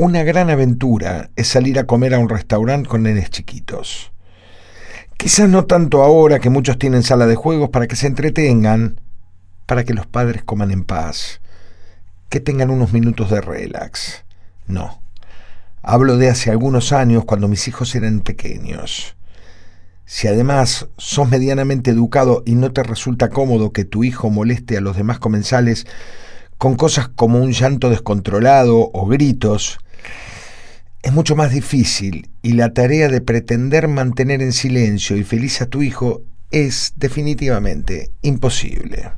Una gran aventura es salir a comer a un restaurante con nenes chiquitos. Quizás no tanto ahora que muchos tienen sala de juegos para que se entretengan, para que los padres coman en paz, que tengan unos minutos de relax. No. Hablo de hace algunos años cuando mis hijos eran pequeños. Si además sos medianamente educado y no te resulta cómodo que tu hijo moleste a los demás comensales con cosas como un llanto descontrolado o gritos, es mucho más difícil y la tarea de pretender mantener en silencio y feliz a tu hijo es definitivamente imposible.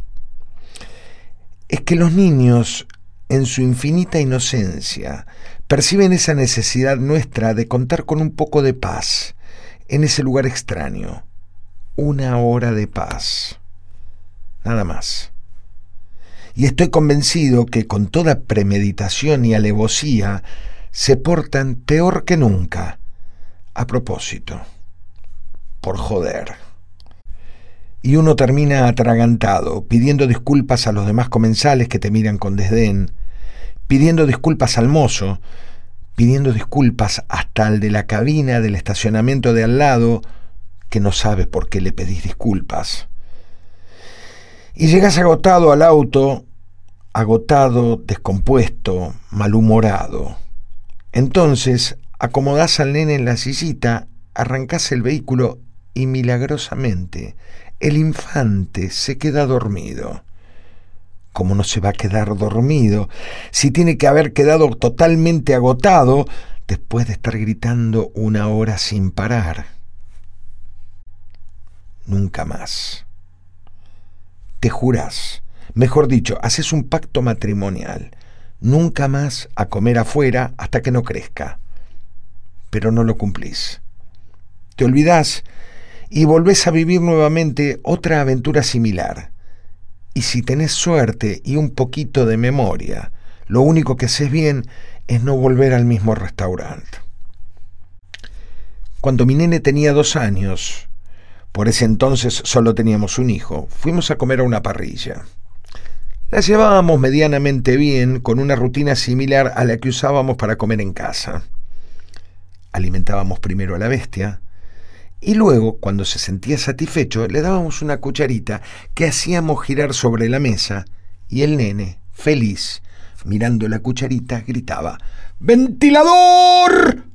Es que los niños, en su infinita inocencia, perciben esa necesidad nuestra de contar con un poco de paz, en ese lugar extraño. Una hora de paz. Nada más. Y estoy convencido que con toda premeditación y alevosía se portan peor que nunca. A propósito. Por joder. Y uno termina atragantado, pidiendo disculpas a los demás comensales que te miran con desdén, pidiendo disculpas al mozo, pidiendo disculpas hasta al de la cabina del estacionamiento de al lado, que no sabe por qué le pedís disculpas. Y llegas agotado al auto, agotado, descompuesto, malhumorado. Entonces, acomodás al nene en la sillita, arrancás el vehículo y milagrosamente el infante se queda dormido. ¿Cómo no se va a quedar dormido si tiene que haber quedado totalmente agotado después de estar gritando una hora sin parar? Nunca más. Te jurás, mejor dicho, haces un pacto matrimonial, nunca más a comer afuera hasta que no crezca. Pero no lo cumplís. Te olvidás y volvés a vivir nuevamente otra aventura similar y si tenés suerte y un poquito de memoria, lo único que haces bien es no volver al mismo restaurante. Cuando mi nene tenía dos años, por ese entonces solo teníamos un hijo, fuimos a comer a una parrilla. La llevábamos medianamente bien, con una rutina similar a la que usábamos para comer en casa. Alimentábamos primero a la bestia, y luego, cuando se sentía satisfecho, le dábamos una cucharita que hacíamos girar sobre la mesa y el nene, feliz, mirando la cucharita, gritaba ¡Ventilador!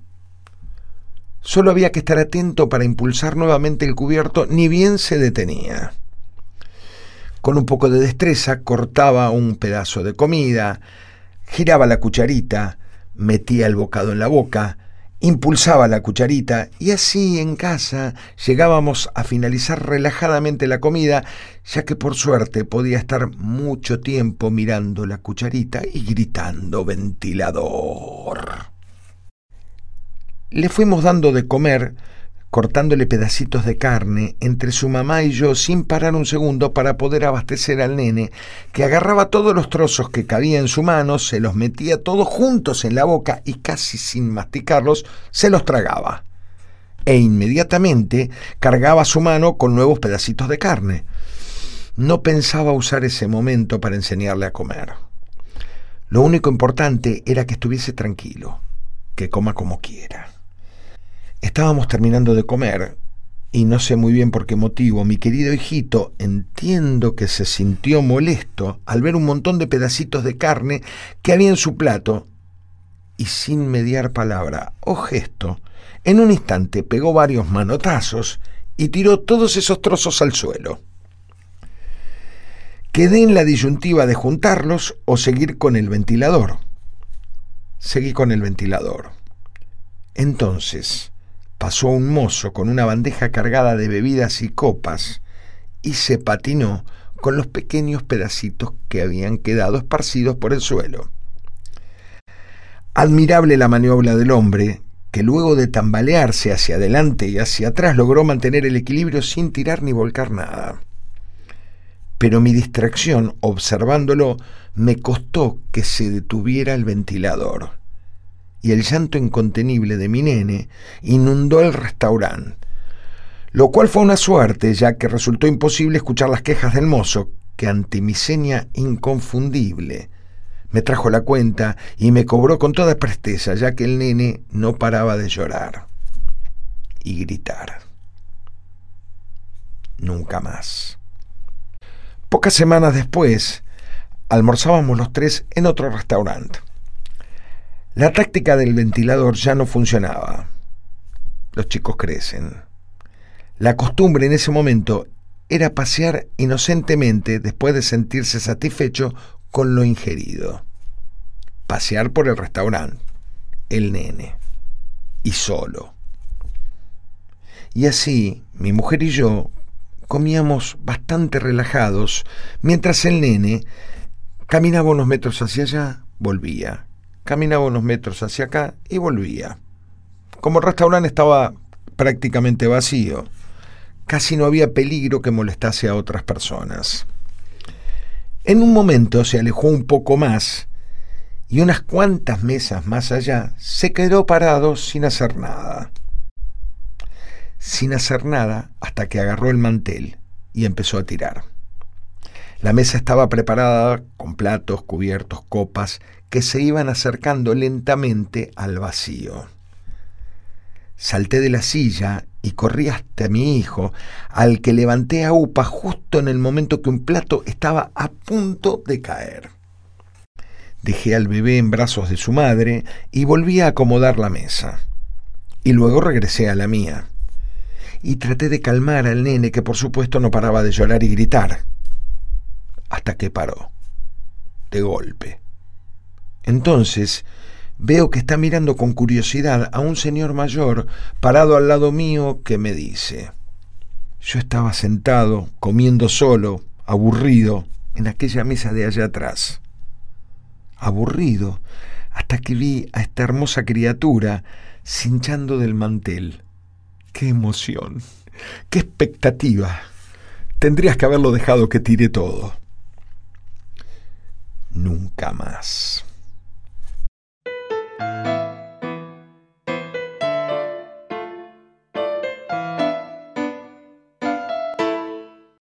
Solo había que estar atento para impulsar nuevamente el cubierto, ni bien se detenía. Con un poco de destreza cortaba un pedazo de comida, giraba la cucharita, metía el bocado en la boca, impulsaba la cucharita y así en casa llegábamos a finalizar relajadamente la comida, ya que por suerte podía estar mucho tiempo mirando la cucharita y gritando ventilador. Le fuimos dando de comer cortándole pedacitos de carne entre su mamá y yo sin parar un segundo para poder abastecer al nene, que agarraba todos los trozos que cabía en su mano, se los metía todos juntos en la boca y casi sin masticarlos se los tragaba. E inmediatamente cargaba su mano con nuevos pedacitos de carne. No pensaba usar ese momento para enseñarle a comer. Lo único importante era que estuviese tranquilo, que coma como quiera. Estábamos terminando de comer y no sé muy bien por qué motivo, mi querido hijito entiendo que se sintió molesto al ver un montón de pedacitos de carne que había en su plato y sin mediar palabra o gesto, en un instante pegó varios manotazos y tiró todos esos trozos al suelo. Quedé en la disyuntiva de juntarlos o seguir con el ventilador. Seguí con el ventilador. Entonces, pasó un mozo con una bandeja cargada de bebidas y copas y se patinó con los pequeños pedacitos que habían quedado esparcidos por el suelo. Admirable la maniobra del hombre, que luego de tambalearse hacia adelante y hacia atrás logró mantener el equilibrio sin tirar ni volcar nada. Pero mi distracción, observándolo, me costó que se detuviera el ventilador y el llanto incontenible de mi nene inundó el restaurante, lo cual fue una suerte, ya que resultó imposible escuchar las quejas del mozo, que ante mi seña inconfundible Me trajo la cuenta y me cobró con toda presteza, ya que el nene no paraba de llorar y gritar. Nunca más. Pocas semanas después, almorzábamos los tres en otro restaurante. La táctica del ventilador ya no funcionaba. Los chicos crecen. La costumbre en ese momento era pasear inocentemente después de sentirse satisfecho con lo ingerido. Pasear por el restaurante, el nene, y solo. Y así, mi mujer y yo comíamos bastante relajados, mientras el nene caminaba unos metros hacia allá, volvía, caminaba unos metros hacia acá y volvía. Como el restaurante estaba prácticamente vacío, casi no había peligro que molestase a otras personas. En un momento se alejó un poco más y unas cuantas mesas más allá se quedó parado sin hacer nada. Sin hacer nada hasta que agarró el mantel y empezó a tirar. La mesa estaba preparada con platos, cubiertos, copas que se iban acercando lentamente al vacío. Salté de la silla y corrí hasta mi hijo, al que levanté a upa justo en el momento que un plato estaba a punto de caer. Dejé al bebé en brazos de su madre y volví a acomodar la mesa. Y luego regresé a la mía. Y traté de calmar al nene que por supuesto no paraba de llorar y gritar. Hasta que paró. De golpe. Entonces veo que está mirando con curiosidad a un señor mayor parado al lado mío que me dice, yo estaba sentado, comiendo solo, aburrido, en aquella mesa de allá atrás. Aburrido, hasta que vi a esta hermosa criatura cinchando del mantel. ¡Qué emoción! ¡Qué expectativa! Tendrías que haberlo dejado que tire todo. Nunca más.